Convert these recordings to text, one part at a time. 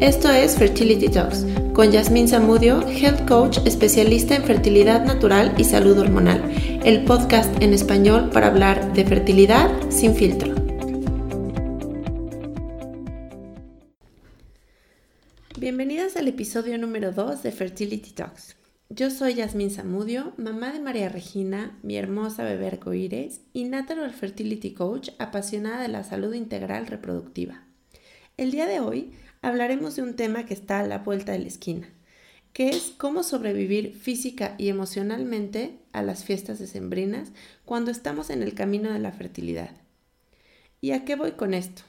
Esto es Fertility Talks con Yasmín Zamudio, Health Coach especialista en fertilidad natural y salud hormonal, el podcast en español para hablar de fertilidad sin filtro. Bienvenidas al episodio número 2 de Fertility Talks. Yo soy Yasmín Zamudio, mamá de María Regina, mi hermosa bebé arcoíris y Natural Fertility Coach apasionada de la salud integral reproductiva. El día de hoy hablaremos de un tema que está a la vuelta de la esquina, que es cómo sobrevivir física y emocionalmente a las fiestas decembrinas cuando estamos en el camino de la fertilidad. ¿Y a qué voy con esto?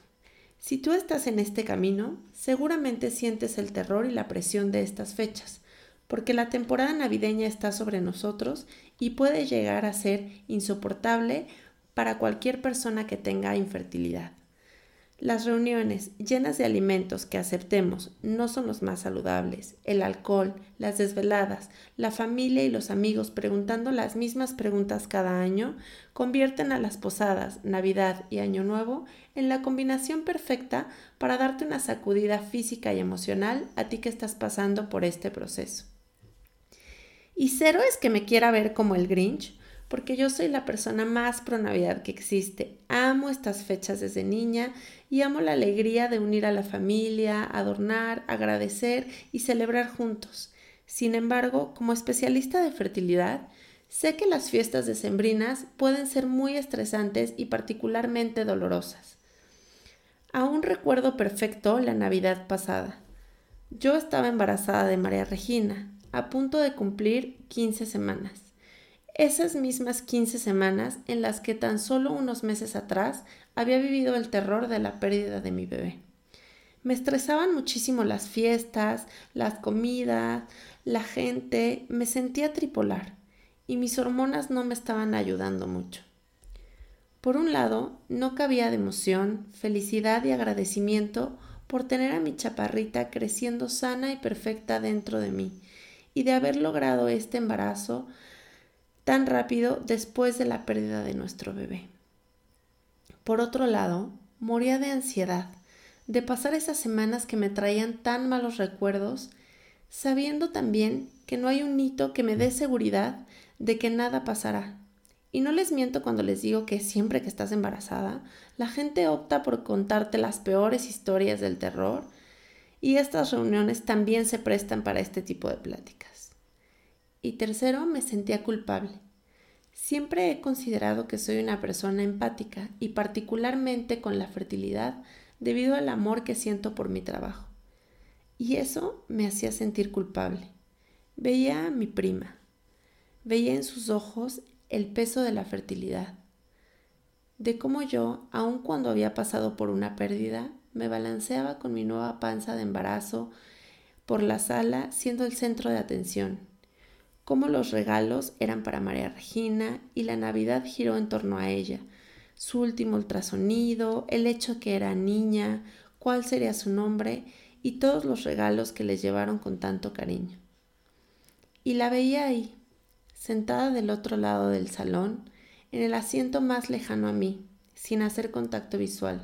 Si tú estás en este camino, seguramente sientes el terror y la presión de estas fechas porque la temporada navideña está sobre nosotros y puede llegar a ser insoportable para cualquier persona que tenga infertilidad. Las reuniones llenas de alimentos que aceptemos no son los más saludables. El alcohol, las desveladas, la familia y los amigos preguntando las mismas preguntas cada año convierten a las posadas, Navidad y Año Nuevo en la combinación perfecta para darte una sacudida física y emocional a ti que estás pasando por este proceso. Y cero es que me quiera ver como el Grinch, porque yo soy la persona más pro Navidad que existe. Amo estas fechas desde niña y amo la alegría de unir a la familia, adornar, agradecer y celebrar juntos. Sin embargo, como especialista de fertilidad, sé que las fiestas decembrinas pueden ser muy estresantes y particularmente dolorosas. Aún recuerdo perfecto la Navidad pasada. Yo estaba embarazada de María Regina, a punto de cumplir 15 semanas. Esas mismas 15 semanas en las que tan solo unos meses atrás había vivido el terror de la pérdida de mi bebé. Me estresaban muchísimo las fiestas, las comidas, la gente, me sentía tripolar y mis hormonas no me estaban ayudando mucho. Por un lado, no cabía de emoción, felicidad y agradecimiento por tener a mi chaparrita creciendo sana y perfecta dentro de mí y de haber logrado este embarazo tan rápido después de la pérdida de nuestro bebé. Por otro lado, moría de ansiedad, de pasar esas semanas que me traían tan malos recuerdos, sabiendo también que no hay un hito que me dé seguridad de que nada pasará. Y no les miento cuando les digo que siempre que estás embarazada, la gente opta por contarte las peores historias del terror y estas reuniones también se prestan para este tipo de pláticas. Y tercero, me sentía culpable. Siempre he considerado que soy una persona empática y particularmente con la fertilidad debido al amor que siento por mi trabajo. Y eso me hacía sentir culpable. Veía a mi prima. Veía en sus ojos el peso de la fertilidad. De cómo yo, aun cuando había pasado por una pérdida, me balanceaba con mi nueva panza de embarazo por la sala, siendo el centro de atención. Cómo los regalos eran para María Regina y la Navidad giró en torno a ella. Su último ultrasonido, el hecho que era niña, cuál sería su nombre y todos los regalos que les llevaron con tanto cariño. Y la veía ahí, sentada del otro lado del salón, en el asiento más lejano a mí, sin hacer contacto visual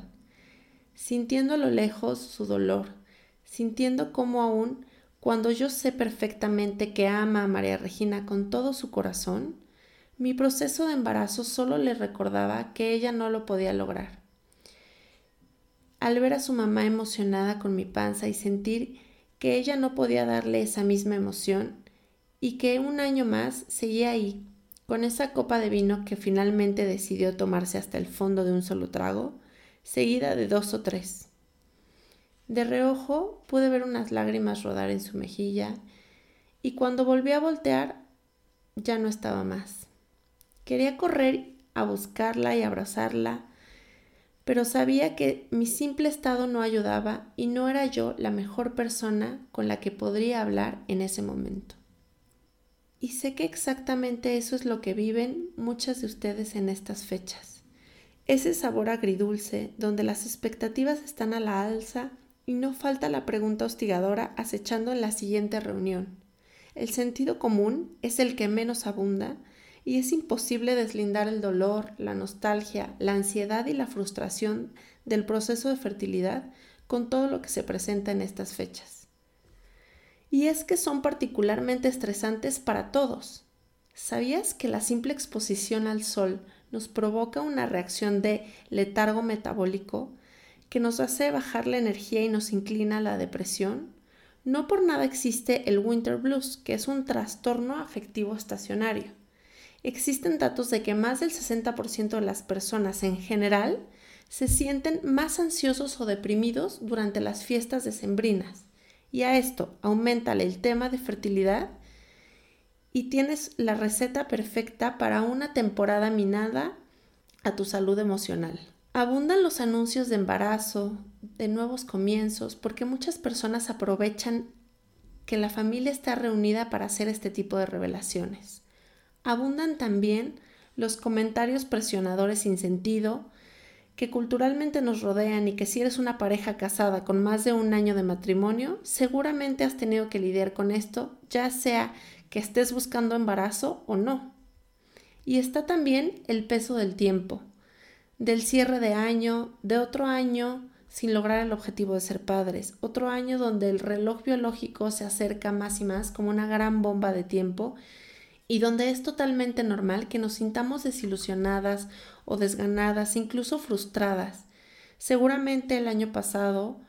sintiendo a lo lejos su dolor, sintiendo cómo aún cuando yo sé perfectamente que ama a María Regina con todo su corazón, mi proceso de embarazo solo le recordaba que ella no lo podía lograr. Al ver a su mamá emocionada con mi panza y sentir que ella no podía darle esa misma emoción y que un año más seguía ahí, con esa copa de vino que finalmente decidió tomarse hasta el fondo de un solo trago, seguida de dos o tres. De reojo pude ver unas lágrimas rodar en su mejilla y cuando volví a voltear ya no estaba más. Quería correr a buscarla y abrazarla, pero sabía que mi simple estado no ayudaba y no era yo la mejor persona con la que podría hablar en ese momento. Y sé que exactamente eso es lo que viven muchas de ustedes en estas fechas ese sabor agridulce donde las expectativas están a la alza y no falta la pregunta hostigadora acechando en la siguiente reunión. El sentido común es el que menos abunda y es imposible deslindar el dolor, la nostalgia, la ansiedad y la frustración del proceso de fertilidad con todo lo que se presenta en estas fechas. Y es que son particularmente estresantes para todos. ¿Sabías que la simple exposición al sol nos provoca una reacción de letargo metabólico que nos hace bajar la energía y nos inclina a la depresión? No por nada existe el winter blues, que es un trastorno afectivo estacionario. Existen datos de que más del 60% de las personas en general se sienten más ansiosos o deprimidos durante las fiestas decembrinas. Y a esto aumentale el tema de fertilidad y tienes la receta perfecta para una temporada minada a tu salud emocional. Abundan los anuncios de embarazo, de nuevos comienzos, porque muchas personas aprovechan que la familia está reunida para hacer este tipo de revelaciones. Abundan también los comentarios presionadores sin sentido que culturalmente nos rodean y que si eres una pareja casada con más de un año de matrimonio, seguramente has tenido que lidiar con esto, ya sea que estés buscando embarazo o no. Y está también el peso del tiempo del cierre de año, de otro año sin lograr el objetivo de ser padres, otro año donde el reloj biológico se acerca más y más como una gran bomba de tiempo y donde es totalmente normal que nos sintamos desilusionadas o desganadas, incluso frustradas. Seguramente el año pasado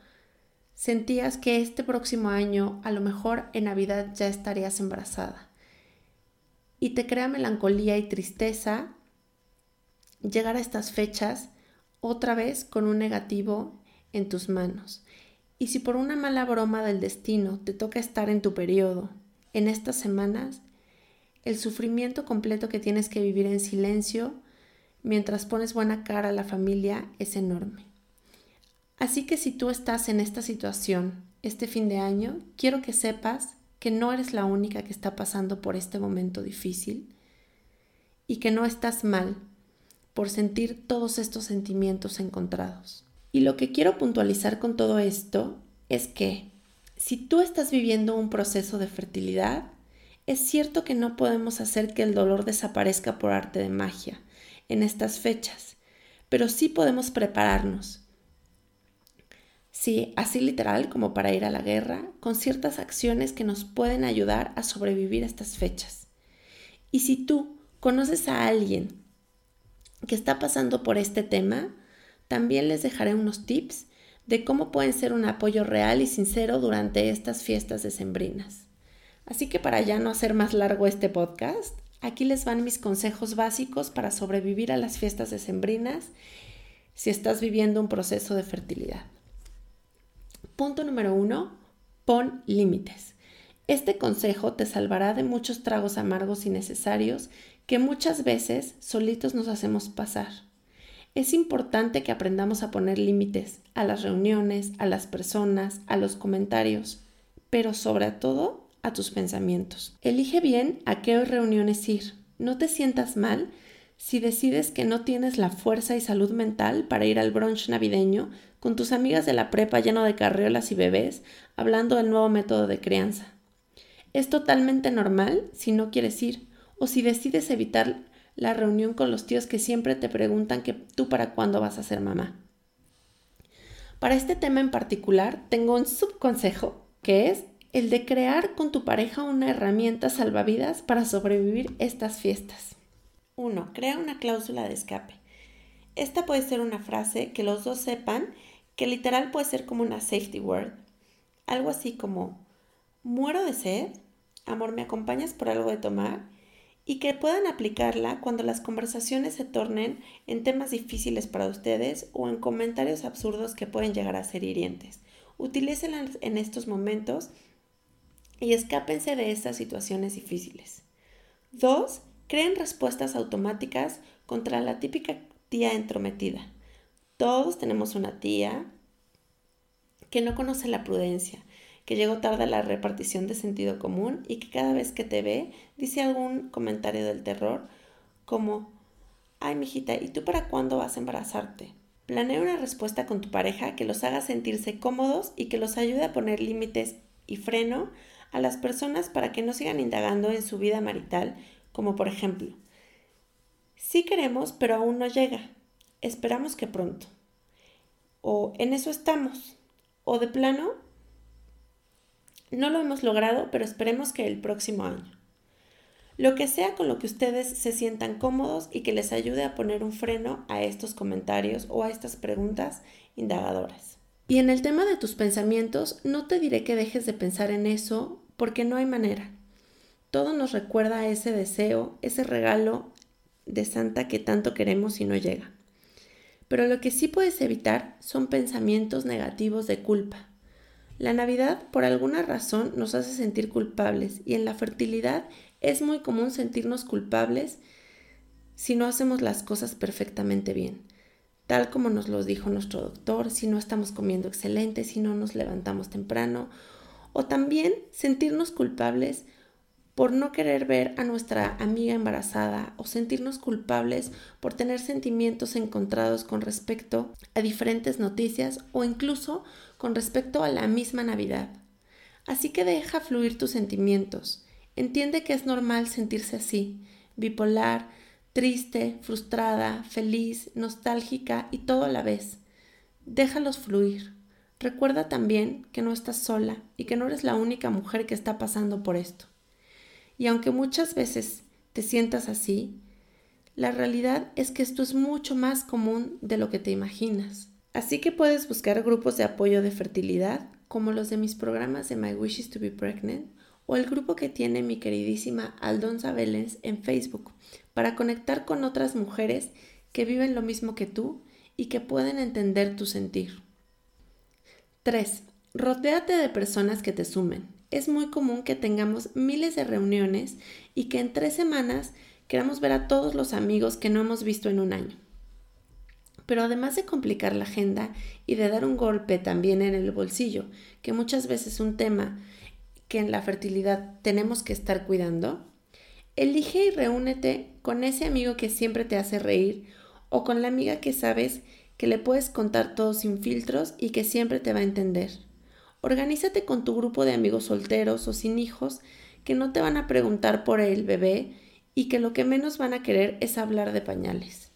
sentías que este próximo año, a lo mejor en Navidad ya estarías embarazada. Y te crea melancolía y tristeza llegar a estas fechas otra vez con un negativo en tus manos. Y si por una mala broma del destino te toca estar en tu periodo en estas semanas, el sufrimiento completo que tienes que vivir en silencio mientras pones buena cara a la familia es enorme. Así que si tú estás en esta situación este fin de año, quiero que sepas que no eres la única que está pasando por este momento difícil y que no estás mal por sentir todos estos sentimientos encontrados. Y lo que quiero puntualizar con todo esto es que si tú estás viviendo un proceso de fertilidad, es cierto que no podemos hacer que el dolor desaparezca por arte de magia en estas fechas, pero sí podemos prepararnos. Sí, así literal como para ir a la guerra, con ciertas acciones que nos pueden ayudar a sobrevivir a estas fechas. Y si tú conoces a alguien que está pasando por este tema, también les dejaré unos tips de cómo pueden ser un apoyo real y sincero durante estas fiestas decembrinas. Así que para ya no hacer más largo este podcast, aquí les van mis consejos básicos para sobrevivir a las fiestas decembrinas si estás viviendo un proceso de fertilidad. Punto número uno, pon límites. Este consejo te salvará de muchos tragos amargos innecesarios que muchas veces solitos nos hacemos pasar. Es importante que aprendamos a poner límites a las reuniones, a las personas, a los comentarios, pero sobre todo a tus pensamientos. Elige bien a qué reuniones ir. No te sientas mal si decides que no tienes la fuerza y salud mental para ir al brunch navideño con tus amigas de la prepa lleno de carriolas y bebés hablando del nuevo método de crianza. Es totalmente normal si no quieres ir o si decides evitar la reunión con los tíos que siempre te preguntan que tú para cuándo vas a ser mamá. Para este tema en particular tengo un subconsejo que es el de crear con tu pareja una herramienta salvavidas para sobrevivir estas fiestas. 1. Crea una cláusula de escape. Esta puede ser una frase que los dos sepan que literal puede ser como una safety word. Algo así como, muero de sed, amor, ¿me acompañas por algo de tomar? y que puedan aplicarla cuando las conversaciones se tornen en temas difíciles para ustedes o en comentarios absurdos que pueden llegar a ser hirientes. Utilícenla en estos momentos y escápense de estas situaciones difíciles. 2. Creen respuestas automáticas contra la típica tía entrometida. Todos tenemos una tía que no conoce la prudencia, que llegó tarde a la repartición de sentido común y que cada vez que te ve dice algún comentario del terror como, ay mijita, ¿y tú para cuándo vas a embarazarte? Planea una respuesta con tu pareja que los haga sentirse cómodos y que los ayude a poner límites y freno a las personas para que no sigan indagando en su vida marital, como por ejemplo, sí queremos, pero aún no llega. Esperamos que pronto. O en eso estamos. o de plano, no lo hemos logrado, pero esperemos que el próximo año. Lo que sea con lo que ustedes se sientan cómodos y que les ayude a poner un freno a estos comentarios o a estas preguntas indagadoras. Y en el tema de tus pensamientos, no te diré que dejes de pensar en eso porque no hay manera. Todo nos recuerda a ese deseo, ese regalo de Santa que tanto queremos y no llega. Pero lo que sí puedes evitar son pensamientos negativos de culpa. La Navidad, por alguna razón, nos hace sentir culpables y en la fertilidad es muy común sentirnos culpables si no hacemos las cosas perfectamente bien, tal como nos lo dijo nuestro doctor, si no estamos comiendo excelente, si no nos levantamos temprano, o también sentirnos culpables por no querer ver a nuestra amiga embarazada o sentirnos culpables por tener sentimientos encontrados con respecto a diferentes noticias o incluso con respecto a la misma Navidad. Así que deja fluir tus sentimientos. Entiende que es normal sentirse así, bipolar, triste, frustrada, feliz, nostálgica y todo a la vez. Déjalos fluir. Recuerda también que no estás sola y que no eres la única mujer que está pasando por esto. Y aunque muchas veces te sientas así, la realidad es que esto es mucho más común de lo que te imaginas. Así que puedes buscar grupos de apoyo de fertilidad, como los de mis programas de My Wishes to be Pregnant, o el grupo que tiene mi queridísima Aldonza Vélez en Facebook, para conectar con otras mujeres que viven lo mismo que tú y que pueden entender tu sentir. 3. Rodéate de personas que te sumen es muy común que tengamos miles de reuniones y que en tres semanas queramos ver a todos los amigos que no hemos visto en un año. Pero además de complicar la agenda y de dar un golpe también en el bolsillo, que muchas veces es un tema que en la fertilidad tenemos que estar cuidando, elige y reúnete con ese amigo que siempre te hace reír o con la amiga que sabes que le puedes contar todo sin filtros y que siempre te va a entender. Organízate con tu grupo de amigos solteros o sin hijos que no te van a preguntar por el bebé y que lo que menos van a querer es hablar de pañales.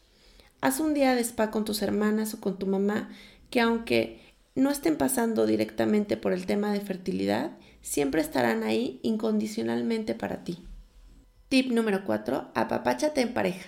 Haz un día de spa con tus hermanas o con tu mamá que aunque no estén pasando directamente por el tema de fertilidad, siempre estarán ahí incondicionalmente para ti. Tip número 4. Apapáchate en pareja.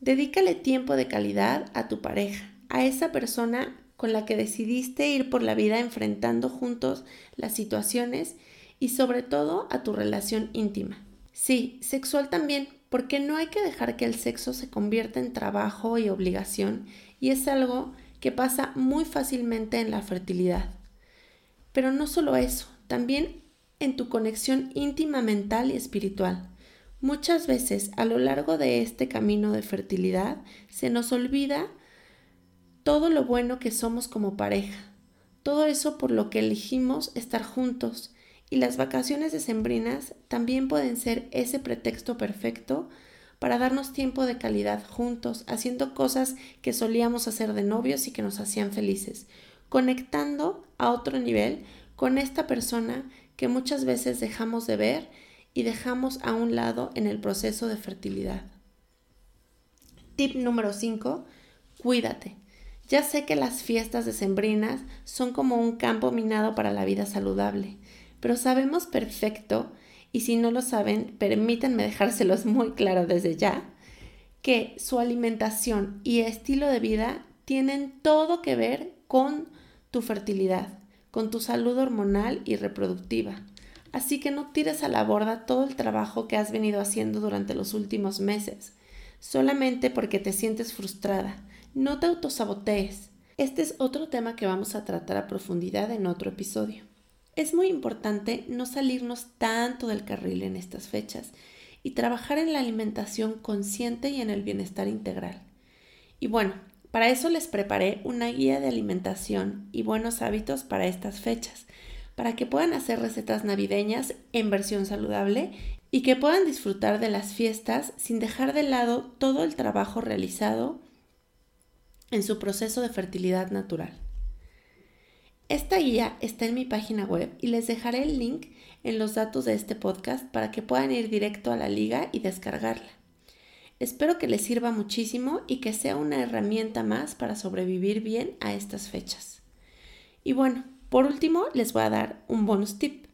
Dedícale tiempo de calidad a tu pareja, a esa persona con la que decidiste ir por la vida enfrentando juntos las situaciones y sobre todo a tu relación íntima. Sí, sexual también, porque no hay que dejar que el sexo se convierta en trabajo y obligación y es algo que pasa muy fácilmente en la fertilidad. Pero no solo eso, también en tu conexión íntima mental y espiritual. Muchas veces a lo largo de este camino de fertilidad se nos olvida todo lo bueno que somos como pareja, todo eso por lo que elegimos estar juntos y las vacaciones decembrinas también pueden ser ese pretexto perfecto para darnos tiempo de calidad juntos, haciendo cosas que solíamos hacer de novios y que nos hacían felices, conectando a otro nivel con esta persona que muchas veces dejamos de ver y dejamos a un lado en el proceso de fertilidad. Tip número 5. Cuídate. Ya sé que las fiestas decembrinas son como un campo minado para la vida saludable, pero sabemos perfecto, y si no lo saben, permítanme dejárselos muy claro desde ya, que su alimentación y estilo de vida tienen todo que ver con tu fertilidad, con tu salud hormonal y reproductiva. Así que no tires a la borda todo el trabajo que has venido haciendo durante los últimos meses, solamente porque te sientes frustrada no te autosabotees. Este es otro tema que vamos a tratar a profundidad en otro episodio. Es muy importante no salirnos tanto del carril en estas fechas y trabajar en la alimentación consciente y en el bienestar integral. Y bueno, para eso les preparé una guía de alimentación y buenos hábitos para estas fechas, para que puedan hacer recetas navideñas en versión saludable y que puedan disfrutar de las fiestas sin dejar de lado todo el trabajo realizado en su proceso de fertilidad natural. Esta guía está en mi página web y les dejaré el link en los datos de este podcast para que puedan ir directo a la liga y descargarla. Espero que les sirva muchísimo y que sea una herramienta más para sobrevivir bien a estas fechas. Y bueno, Por último, les voy a dar un bonus tip,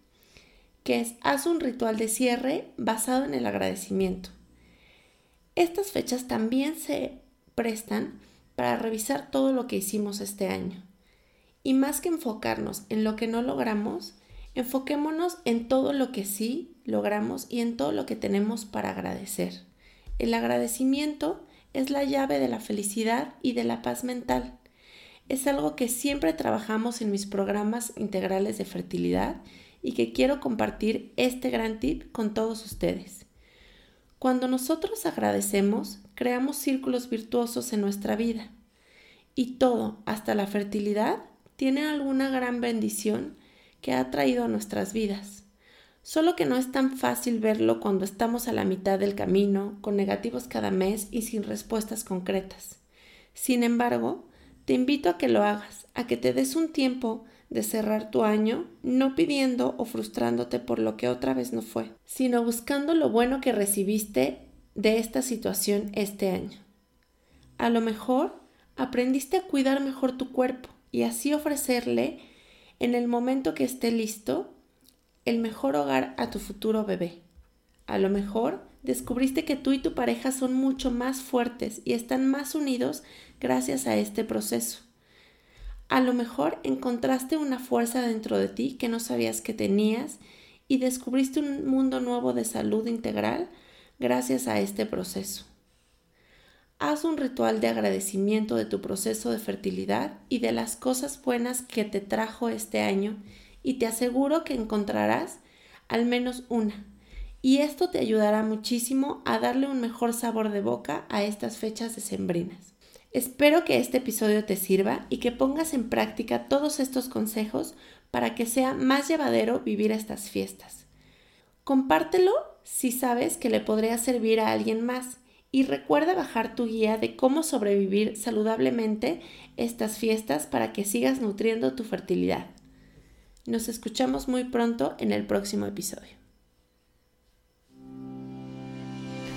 que es haz un ritual de cierre basado en el agradecimiento. Estas fechas también se prestan para revisar todo lo que hicimos este año. Y más que enfocarnos en lo que no logramos, enfoquémonos en todo lo que sí logramos y en todo lo que tenemos para agradecer. El agradecimiento es la llave de la felicidad y de la paz mental. Es algo que siempre trabajamos en mis programas integrales de fertilidad y que quiero compartir este gran tip con todos ustedes. Cuando nosotros agradecemos, creamos círculos virtuosos en nuestra vida. Y todo, hasta la fertilidad, tiene alguna gran bendición que ha traído a nuestras vidas. Solo que no es tan fácil verlo cuando estamos a la mitad del camino, con negativos cada mes y sin respuestas concretas. Sin embargo, te invito a que lo hagas, a que te des un tiempo de cerrar tu año, no pidiendo o frustrándote por lo que otra vez no fue, sino buscando lo bueno que recibiste de esta situación este año. A lo mejor aprendiste a cuidar mejor tu cuerpo y así ofrecerle, en el momento que esté listo, el mejor hogar a tu futuro bebé. A lo mejor descubriste que tú y tu pareja son mucho más fuertes y están más unidos gracias a este proceso. A lo mejor encontraste una fuerza dentro de ti que no sabías que tenías y descubriste un mundo nuevo de salud integral gracias a este proceso. Haz un ritual de agradecimiento de tu proceso de fertilidad y de las cosas buenas que te trajo este año y te aseguro que encontrarás al menos una. Y esto te ayudará muchísimo a darle un mejor sabor de boca a estas fechas decembrinas. Espero que este episodio te sirva y que pongas en práctica todos estos consejos para que sea más llevadero vivir estas fiestas. Compártelo si sabes que le podría servir a alguien más y recuerda bajar tu guía de cómo sobrevivir saludablemente estas fiestas para que sigas nutriendo tu fertilidad. Nos escuchamos muy pronto en el próximo episodio.